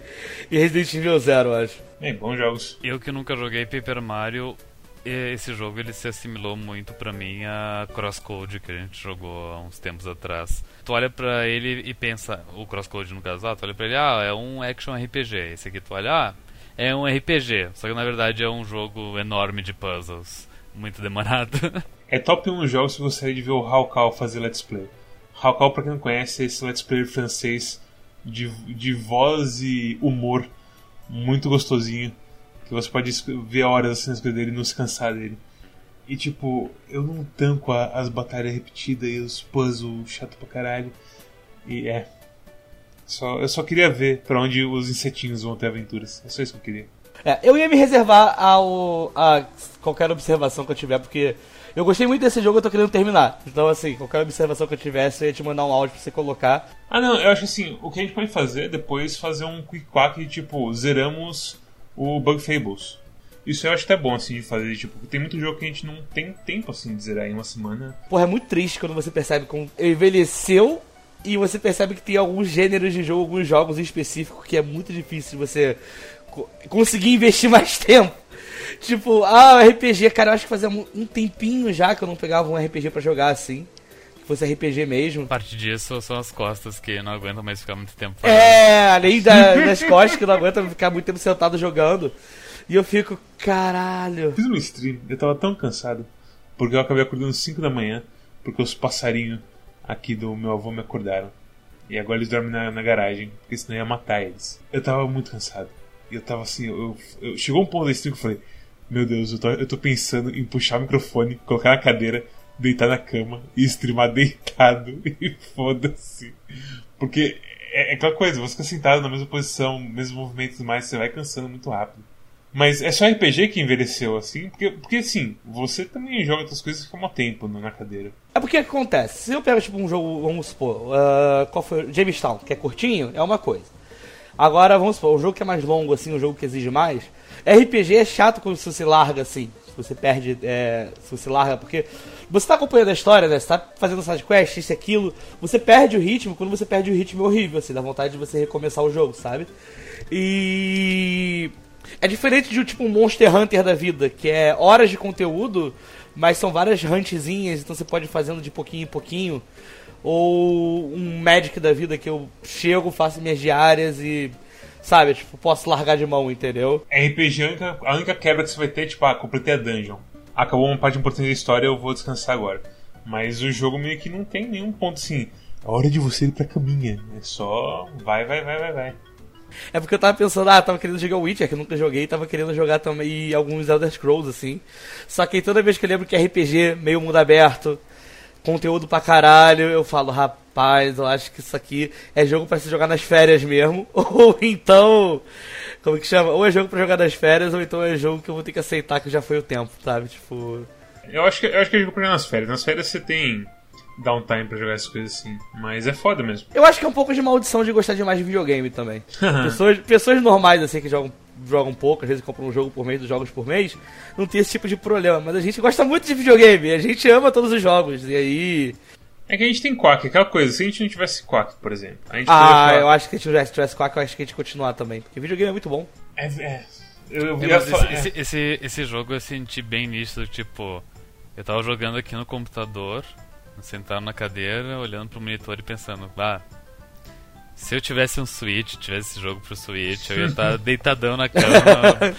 e Resident Evil Zero, eu acho. Bem, bons jogos. Eu que nunca joguei Paper Mario, esse jogo ele se assimilou muito para mim a Crosscode que a gente jogou há uns tempos atrás. Tu olha para ele e pensa, o Crosscode no caso, ah, tu olha pra ele, ah, é um action RPG. Esse aqui tu olha, ah, é um RPG. Só que na verdade é um jogo enorme de puzzles. Muito demorado. É top 1 jogo se você de ver o Hawkal fazer let's play. Hawkal, pra quem não conhece, é esse let's player francês de, de voz e humor muito gostosinho. Que você pode ver horas assim nas coisas dele e não se cansar dele. E tipo, eu não tanco a, as batalhas repetidas e os puzzles chato pra caralho. E é. Só, eu só queria ver para onde os insetinhos vão ter aventuras. É só isso que eu queria. É, eu ia me reservar ao, a qualquer observação que eu tiver, porque eu gostei muito desse jogo, eu tô querendo terminar. Então, assim, qualquer observação que eu tivesse, eu ia te mandar um áudio pra você colocar. Ah, não, eu acho assim, o que a gente pode fazer depois fazer um quick quack, tipo, zeramos o Bug Fables. Isso eu acho até bom, assim, de fazer, tipo, tem muito jogo que a gente não tem tempo, assim, de zerar em uma semana. Porra, é muito triste quando você percebe como envelheceu e você percebe que tem alguns gêneros de jogo, alguns jogos em específico que é muito difícil de você conseguir investir mais tempo. Tipo, ah, RPG, cara, eu acho que fazia um tempinho já que eu não pegava um RPG para jogar assim. Que fosse RPG mesmo. Parte disso são as costas que não aguentam mais ficar muito tempo. É, além da, das costas que não aguentam ficar muito tempo sentado jogando. E eu fico, caralho. Fiz uma stream, eu tava tão cansado. Porque eu acabei acordando às 5 da manhã. Porque os passarinhos aqui do meu avô me acordaram. E agora eles dormem na, na garagem, porque senão ia matar eles. Eu tava muito cansado. E eu tava assim, eu, eu, chegou um ponto da stream que eu falei, meu Deus, eu tô, eu tô pensando em puxar o microfone, colocar na cadeira, deitar na cama e streamar deitado e foda-se. Porque é, é aquela coisa, você fica sentado na mesma posição, mesmos movimentos mais, você vai cansando muito rápido. Mas é só RPG que envelheceu assim? Porque, porque assim, você também joga outras coisas ficam um tempo na cadeira. É porque acontece, se eu pego tipo um jogo, vamos supor, uh, qual foi? Jamestown, que é curtinho, é uma coisa. Agora, vamos supor, um jogo que é mais longo, assim, um jogo que exige mais. RPG é chato quando você se larga assim. Se você perde, é, se você larga, porque você tá acompanhando a história, né? Você tá fazendo side quest, isso e aquilo. Você perde o ritmo, quando você perde o ritmo é horrível, assim, dá vontade de você recomeçar o jogo, sabe? E é diferente de tipo um Monster Hunter da vida, que é horas de conteúdo, mas são várias huntzinhas, então você pode ir fazendo de pouquinho em pouquinho. Ou um Magic da vida que eu chego, faço minhas diárias e. Sabe, tipo, posso largar de mão, entendeu? RPG, a única, a única quebra que você vai ter tipo, ah, completei a dungeon. Acabou uma parte importante da história, eu vou descansar agora. Mas o jogo meio que não tem nenhum ponto assim. A hora de você ir pra caminha. É só. Vai, vai, vai, vai, vai. É porque eu tava pensando, ah, tava querendo jogar Witcher, que eu nunca joguei, tava querendo jogar também alguns Elder Scrolls, assim. Só que toda vez que eu lembro que é RPG, meio mundo aberto, conteúdo pra caralho, eu falo, rapaz, eu acho que isso aqui é jogo para se jogar nas férias mesmo. Ou então. Como que chama? Ou é jogo para jogar nas férias, ou então é jogo que eu vou ter que aceitar que já foi o tempo, sabe? Tipo. Eu acho que, eu acho que é jogo pra jogar nas férias. Nas férias você tem downtime pra jogar essas coisas assim. Mas é foda mesmo. Eu acho que é um pouco de maldição de gostar demais de videogame também. pessoas, pessoas normais, assim, que jogam, jogam pouco, às vezes compram um jogo por mês, dos jogos por mês, não tem esse tipo de problema. Mas a gente gosta muito de videogame, a gente ama todos os jogos. E aí. É que a gente tem Quack, aquela coisa. Se a gente não tivesse Quack, por exemplo. ah, eu acho que se a gente tivesse Quack, eu acho que a gente continuar também. Porque videogame é muito bom. É, é. Eu, eu é, esse, é. esse, esse, esse jogo eu senti bem nisso, tipo. Eu tava jogando aqui no computador, sentado na cadeira, olhando pro monitor e pensando, ah, se eu tivesse um Switch, tivesse esse jogo pro Switch, eu ia estar deitadão na cama,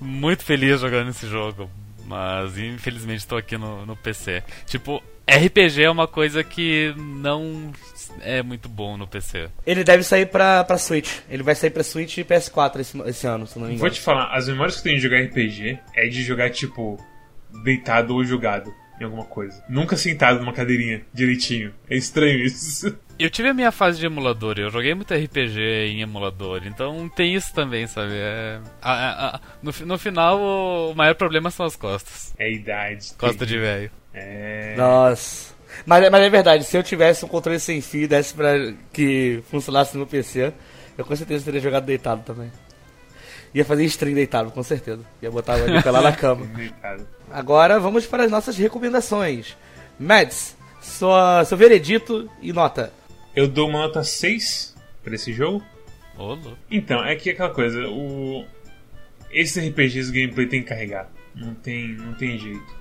muito feliz jogando esse jogo. Mas infelizmente estou aqui no, no PC. Tipo, RPG é uma coisa que não é muito bom no PC. Ele deve sair pra, pra Switch. Ele vai sair pra Switch e PS4 esse, esse ano, se não me engano. Vou te falar, as memórias que eu tenho de jogar RPG é de jogar, tipo, deitado ou jogado em alguma coisa. Nunca sentado numa cadeirinha direitinho. É estranho isso. Eu tive a minha fase de emulador, eu joguei muito RPG em emulador, então tem isso também, sabe? É, a, a, a, no, no final, o maior problema são as costas. É a idade. Costa de velho. É. Nossa. Mas, mas é verdade, se eu tivesse um controle sem fio e desse pra que funcionasse no PC, eu com certeza teria jogado deitado também. Ia fazer stream deitado, com certeza. Ia botar ali lá na cama. Agora vamos para as nossas recomendações. Mads, sua, seu veredito e nota. Eu dou uma nota 6 para esse jogo. Olo. Então, é que aquela coisa, o. Esses RPGs gameplay tem que carregar. Não tem, não tem jeito.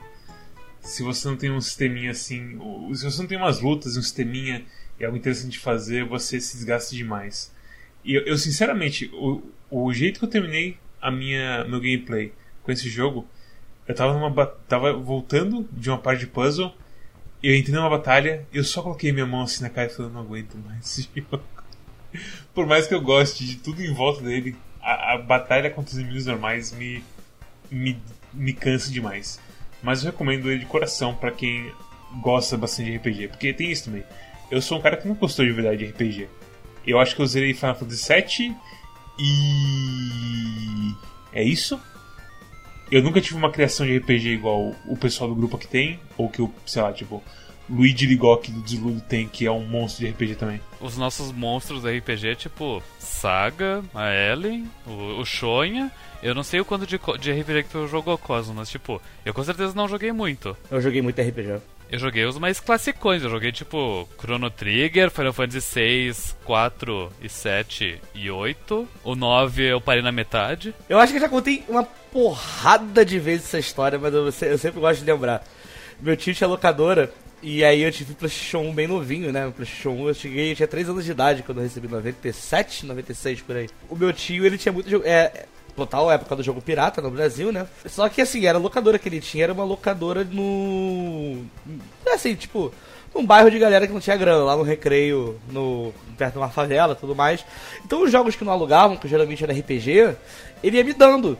Se você não tem um sisteminha assim. Se você não tem umas lutas, um sisteminha e algo interessante de fazer, você se desgasta demais. E eu, eu sinceramente, o, o jeito que eu terminei a minha meu gameplay com esse jogo, eu tava numa tava voltando de uma parte de puzzle, eu entrei numa batalha, eu só coloquei minha mão assim na cara e falei, não aguento mais esse jogo. Por mais que eu goste de tudo em volta dele, a, a batalha contra os inimigos normais me, me, me cansa demais. Mas eu recomendo ele de coração para quem gosta bastante de RPG, porque tem isso também. Eu sou um cara que não gostou de verdade de RPG. Eu acho que eu zerei Final Fantasy VII e. É isso? Eu nunca tive uma criação de RPG igual o pessoal do grupo que tem, ou que o, sei lá, tipo, Luigi Ligok do Desludo tem, que é um monstro de RPG também. Os nossos monstros do RPG, tipo, Saga, a Ellen, o, o Shonha. Eu não sei o quanto de, de RPG que tu jogou, Cosmo, mas, tipo, eu com certeza não joguei muito. Eu joguei muito RPG. Eu joguei os mais classicões, eu joguei tipo Chrono Trigger, Final Fantasy 6, 4 e 7 e 8. O 9 eu parei na metade. Eu acho que eu já contei uma porrada de vezes essa história, mas eu, eu sempre gosto de lembrar. Meu tio tinha locadora e aí eu tive PlayStation 1 bem novinho, né? O PlayStation 1 eu cheguei, eu tinha 3 anos de idade quando eu recebi 97, 96 por aí. O meu tio, ele tinha muito jogo. É, total época do jogo pirata no Brasil, né? Só que assim, era a locadora que ele tinha, era uma locadora no. Assim, tipo, num bairro de galera que não tinha grana, lá no recreio, no perto de uma favela tudo mais. Então os jogos que não alugavam, que geralmente era RPG, ele ia me dando.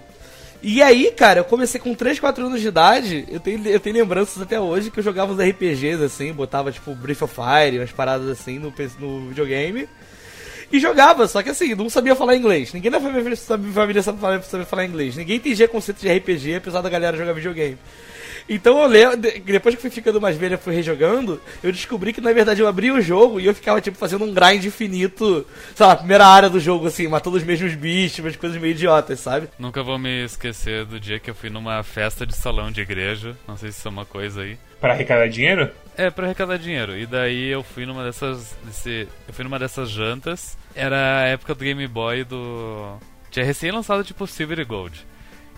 E aí, cara, eu comecei com 3, 4 anos de idade, eu tenho, eu tenho lembranças até hoje que eu jogava uns RPGs assim, botava tipo Brief of Fire, umas paradas assim no, no videogame. E jogava, só que assim, não sabia falar inglês. Ninguém da família sabia, sabia falar inglês. Ninguém entendia conceito de RPG, apesar da galera jogar videogame. Então eu lembro, depois que fui ficando mais velho e fui rejogando, eu descobri que na verdade eu abria o jogo e eu ficava tipo fazendo um grind infinito, sei lá, primeira área do jogo assim, matando os mesmos bichos, umas coisas meio idiotas, sabe? Nunca vou me esquecer do dia que eu fui numa festa de salão de igreja, não sei se isso é uma coisa aí. Para arrecadar dinheiro? É, para arrecadar dinheiro. E daí eu fui numa dessas desse, eu fui numa dessas jantas. Era a época do Game Boy do tinha recém lançado tipo Silver e Gold.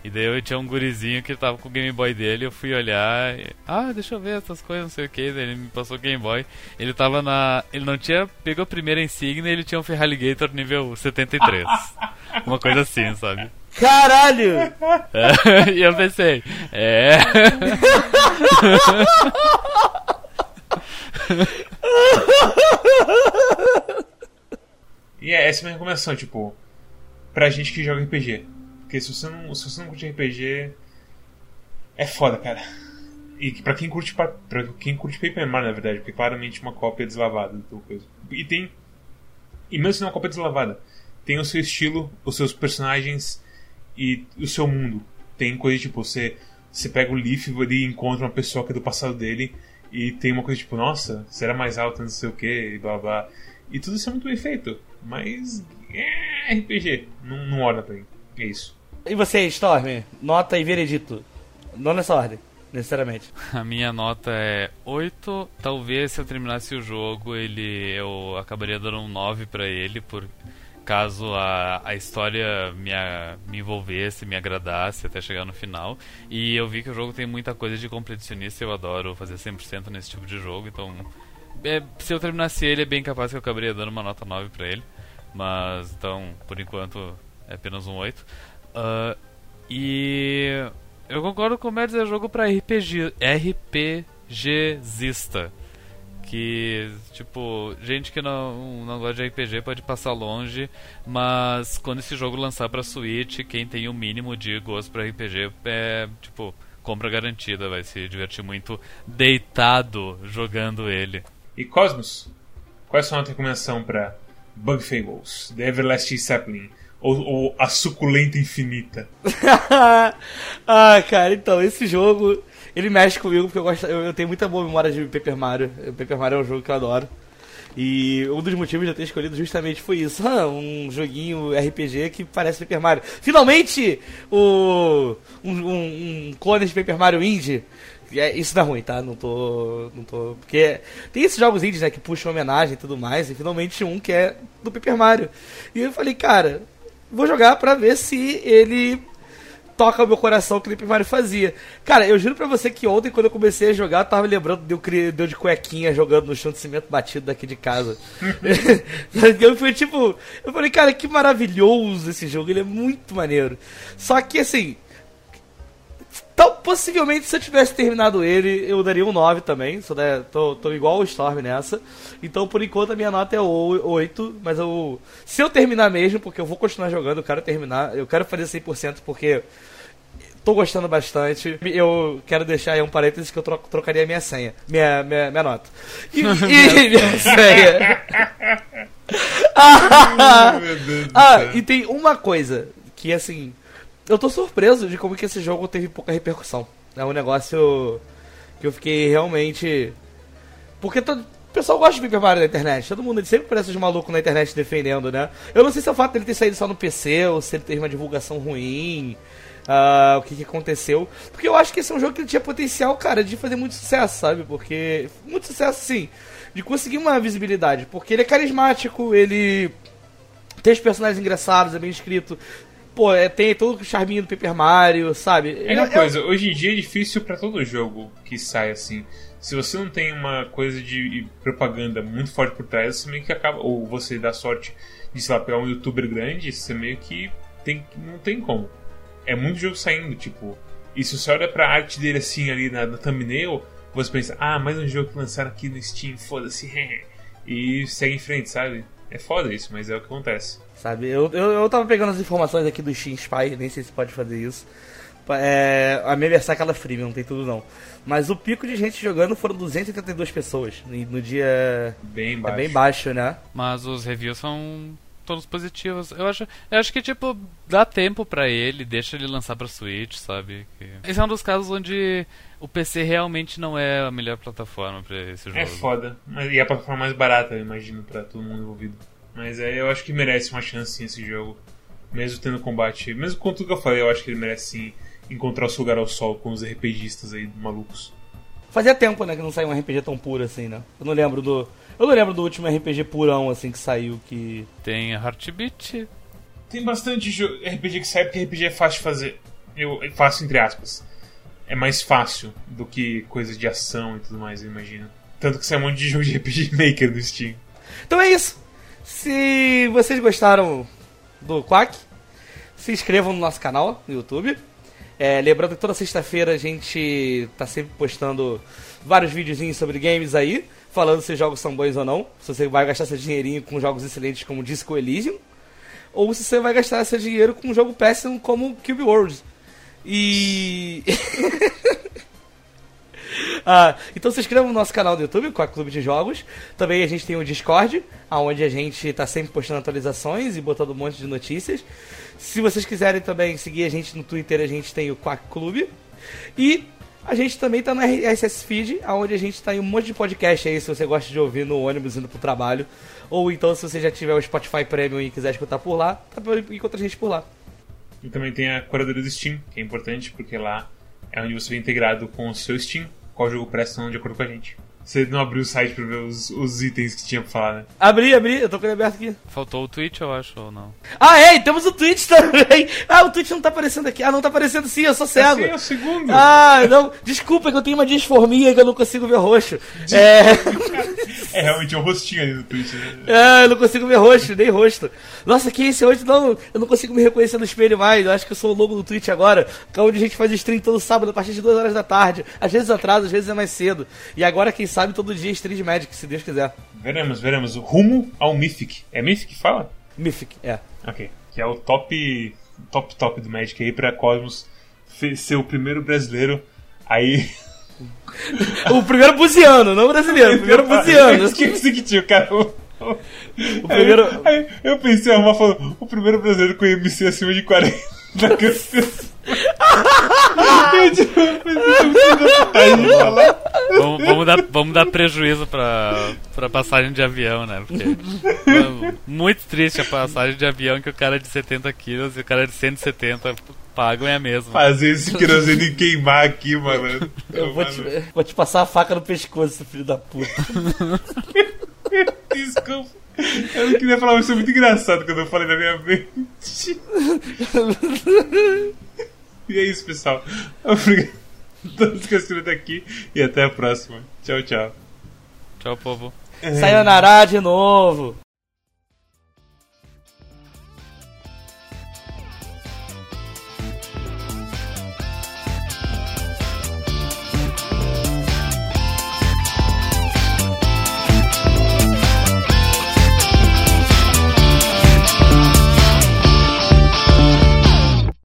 E daí eu tinha um gurizinho que tava com o Game Boy dele, eu fui olhar, e, ah, deixa eu ver essas coisas, não sei o que, daí ele me passou o Game Boy. Ele tava na. Ele não tinha. Pegou a primeira insígnia ele tinha um Ferraligator nível 73. Uma coisa assim, sabe? Caralho! É, e eu pensei, é. e é essa é a minha recomendação, tipo, pra gente que joga RPG. Porque se você não, se você não curte RPG, é foda, cara. E pra quem curte pra quem curte Paper Mario, na verdade, porque é claramente uma cópia deslavada do coisa. E tem. E mesmo se não é uma cópia deslavada, tem o seu estilo, os seus personagens e o seu mundo. Tem coisa tipo, você, você pega o Leaf e encontra uma pessoa que é do passado dele e tem uma coisa tipo, nossa, será mais alto, não sei o que, e blá blá. E tudo isso é muito bem feito. Mas. É RPG. Não, não olha pra mim. É isso. E você, Storm? Nota e veredito. Não nessa ordem, necessariamente. A minha nota é 8. Talvez se eu terminasse o jogo, ele eu acabaria dando um 9 para ele, por caso a, a história me, a, me envolvesse, me agradasse até chegar no final. E eu vi que o jogo tem muita coisa de competicionista, eu adoro fazer 100% nesse tipo de jogo, então é, se eu terminasse ele, é bem capaz que eu acabaria dando uma nota 9 para ele. Mas então, por enquanto, é apenas um 8. Uh, ah, e eu concordo com o Merdes, é jogo pra RPG, RPGzista. Que, tipo, gente que não, não gosta de RPG pode passar longe, mas quando esse jogo lançar pra Switch, quem tem o mínimo de gosto pra RPG é, tipo, compra garantida, vai se divertir muito deitado jogando ele. E Cosmos, qual é a sua recomendação pra Bug Fables, The Everlasting Sapling, ou, ou A Suculenta Infinita? ah, cara, então, esse jogo, ele mexe comigo porque eu, gosto, eu, eu tenho muita boa memória de Paper Mario. Paper Mario é um jogo que eu adoro. E um dos motivos de eu ter escolhido justamente foi isso. Ah, um joguinho RPG que parece Paper Mario. Finalmente, o, um, um, um clone de Paper Mario Indie é, isso dá ruim, tá? Não tô. Não tô. Porque tem esses jogos indies, né, que puxam homenagem e tudo mais, e finalmente um que é do Paper Mario. E eu falei, cara, vou jogar pra ver se ele toca o meu coração que o Paper Mario fazia. Cara, eu juro pra você que ontem, quando eu comecei a jogar, eu tava lembrando de eu, de, eu de cuequinha jogando no chão de cimento batido daqui de casa. eu fui tipo. Eu falei, cara, que maravilhoso esse jogo, ele é muito maneiro. Só que assim então, possivelmente, se eu tivesse terminado ele, eu daria um 9 também. Só der, tô, tô igual o Storm nessa. Então, por enquanto, a minha nota é 8. Mas eu. Se eu terminar mesmo, porque eu vou continuar jogando, eu quero terminar. Eu quero fazer 100% porque. Tô gostando bastante. Eu quero deixar aí um parênteses que eu tro trocaria minha senha. Minha, minha, minha nota. E, e minha senha. ah, ah e tem uma coisa que assim eu tô surpreso de como que esse jogo teve pouca repercussão. É um negócio que eu fiquei realmente. Porque todo, o pessoal gosta de Paper Mario na internet. Todo mundo sempre parece os malucos na internet defendendo, né? Eu não sei se é o fato dele ter saído só no PC ou se ele teve uma divulgação ruim. Uh, o que, que aconteceu. Porque eu acho que esse é um jogo que tinha potencial, cara, de fazer muito sucesso, sabe? Porque. Muito sucesso, sim. De conseguir uma visibilidade. Porque ele é carismático, ele tem os personagens engraçados, é bem escrito pô, é, tem todo o charminho do Paper Mario, sabe? É uma coisa, hoje em dia é difícil para todo jogo que sai assim. Se você não tem uma coisa de propaganda muito forte por trás, você meio que acaba. Ou você dá sorte de, sei lá, pegar um youtuber grande, você meio que tem, não tem como. É muito jogo saindo, tipo. E se você olha pra arte dele assim ali na, na thumbnail, você pensa, ah, mais um jogo que lançaram aqui no Steam, foda-se. e segue em frente, sabe? É foda isso, mas é o que acontece. Sabe? Eu, eu, eu tava pegando as informações aqui do Steam Spy, nem sei se pode fazer isso. É, a minha versão é aquela freemium, não tem tudo não. Mas o pico de gente jogando foram 282 pessoas no dia. Bem baixo. É bem baixo, né? Mas os reviews são todos positivos. Eu acho, eu acho que, tipo, dá tempo pra ele, deixa ele lançar pra Switch, sabe? Que... Esse é um dos casos onde o PC realmente não é a melhor plataforma pra esse jogo. É foda. E é a plataforma mais barata, eu imagino, pra todo mundo envolvido. Mas é, eu acho que merece uma chance sim esse jogo. Mesmo tendo combate. Mesmo com tudo que eu falei, eu acho que ele merece sim encontrar o seu lugar ao sol com os RPGistas aí malucos. Fazia tempo, né, que não saiu um RPG tão puro assim, né? Eu não lembro do. Eu não lembro do último RPG purão, assim, que saiu que. Tem Heartbeat. Tem bastante RPG que sai porque RPG é fácil de fazer. Eu, é fácil entre aspas. É mais fácil do que coisas de ação e tudo mais, eu imagino. Tanto que sai um monte de jogo de RPG Maker no Steam. Então é isso. Se vocês gostaram do Quack, se inscrevam no nosso canal no YouTube. É, lembrando que toda sexta-feira a gente tá sempre postando vários videozinhos sobre games aí, falando se os jogos são bons ou não. Se você vai gastar seu dinheirinho com jogos excelentes como Disco Elysium, ou se você vai gastar seu dinheiro com um jogo péssimo como Cube World. E. Ah, então se inscreva no nosso canal do YouTube, com a Clube de Jogos. Também a gente tem o Discord, onde a gente está sempre postando atualizações e botando um monte de notícias. Se vocês quiserem também seguir a gente no Twitter, a gente tem o Quack Clube. E a gente também tá no RSS Feed, onde a gente tá em um monte de podcast aí, se você gosta de ouvir no ônibus indo pro trabalho. Ou então, se você já tiver o Spotify Premium e quiser escutar por lá, tá pra encontrar a gente por lá. E também tem a curadoria do Steam, que é importante porque lá é onde você vem integrado com o seu Steam, qual jogo presta ou não de acordo com a gente. Você não abriu o site pra ver os, os itens que tinha pra falar, né? Abri, abri, eu tô com ele aberto aqui. Faltou o Twitch, eu acho, ou não? Ah, é, temos o Twitch também. Ah, o Twitch não tá aparecendo aqui. Ah, não tá aparecendo sim, eu sou cego. Esse é o segundo. Ah, não, desculpa que eu tenho uma disformia que eu não consigo ver roxo. É, É realmente um rostinho ali no Twitch, né? é, eu não consigo ver rosto, nem rosto. Nossa, que esse hoje não, eu não consigo me reconhecer no espelho mais. Eu acho que eu sou o logo do Twitch agora, que é onde a gente faz stream todo sábado a partir de 2 horas da tarde. Às vezes atrasa, às vezes é mais cedo. E agora, quem sabe, todo dia de Magic, se Deus quiser. Veremos, veremos. Rumo ao Mythic. É Mythic que fala? Mythic, é. Ok. Que é o top, top, top do Magic aí pra Cosmos ser o primeiro brasileiro aí. O primeiro buziano, não brasileiro, o primeiro Eu buziano. esqueci que tinha cara. O primeiro. Aí, eu pensei, a falou, o primeiro brasileiro com MC acima de 40 Vamos, vamos dar, vamos dar prejuízo pra, pra passagem de avião, né? Porque muito triste a passagem de avião que o cara é de 70 quilos e o cara é de 170 pagam é a mesma. Fazer esse querosene queimar aqui, mano. Eu vou te, vou te passar a faca no pescoço, seu filho da puta. Desculpa. Eu não queria falar, mas foi muito engraçado quando eu falei na minha mente. E é isso, pessoal. Obrigado a todos que assistiram aqui e até a próxima. Tchau, tchau. Tchau, povo. Sayonara de novo.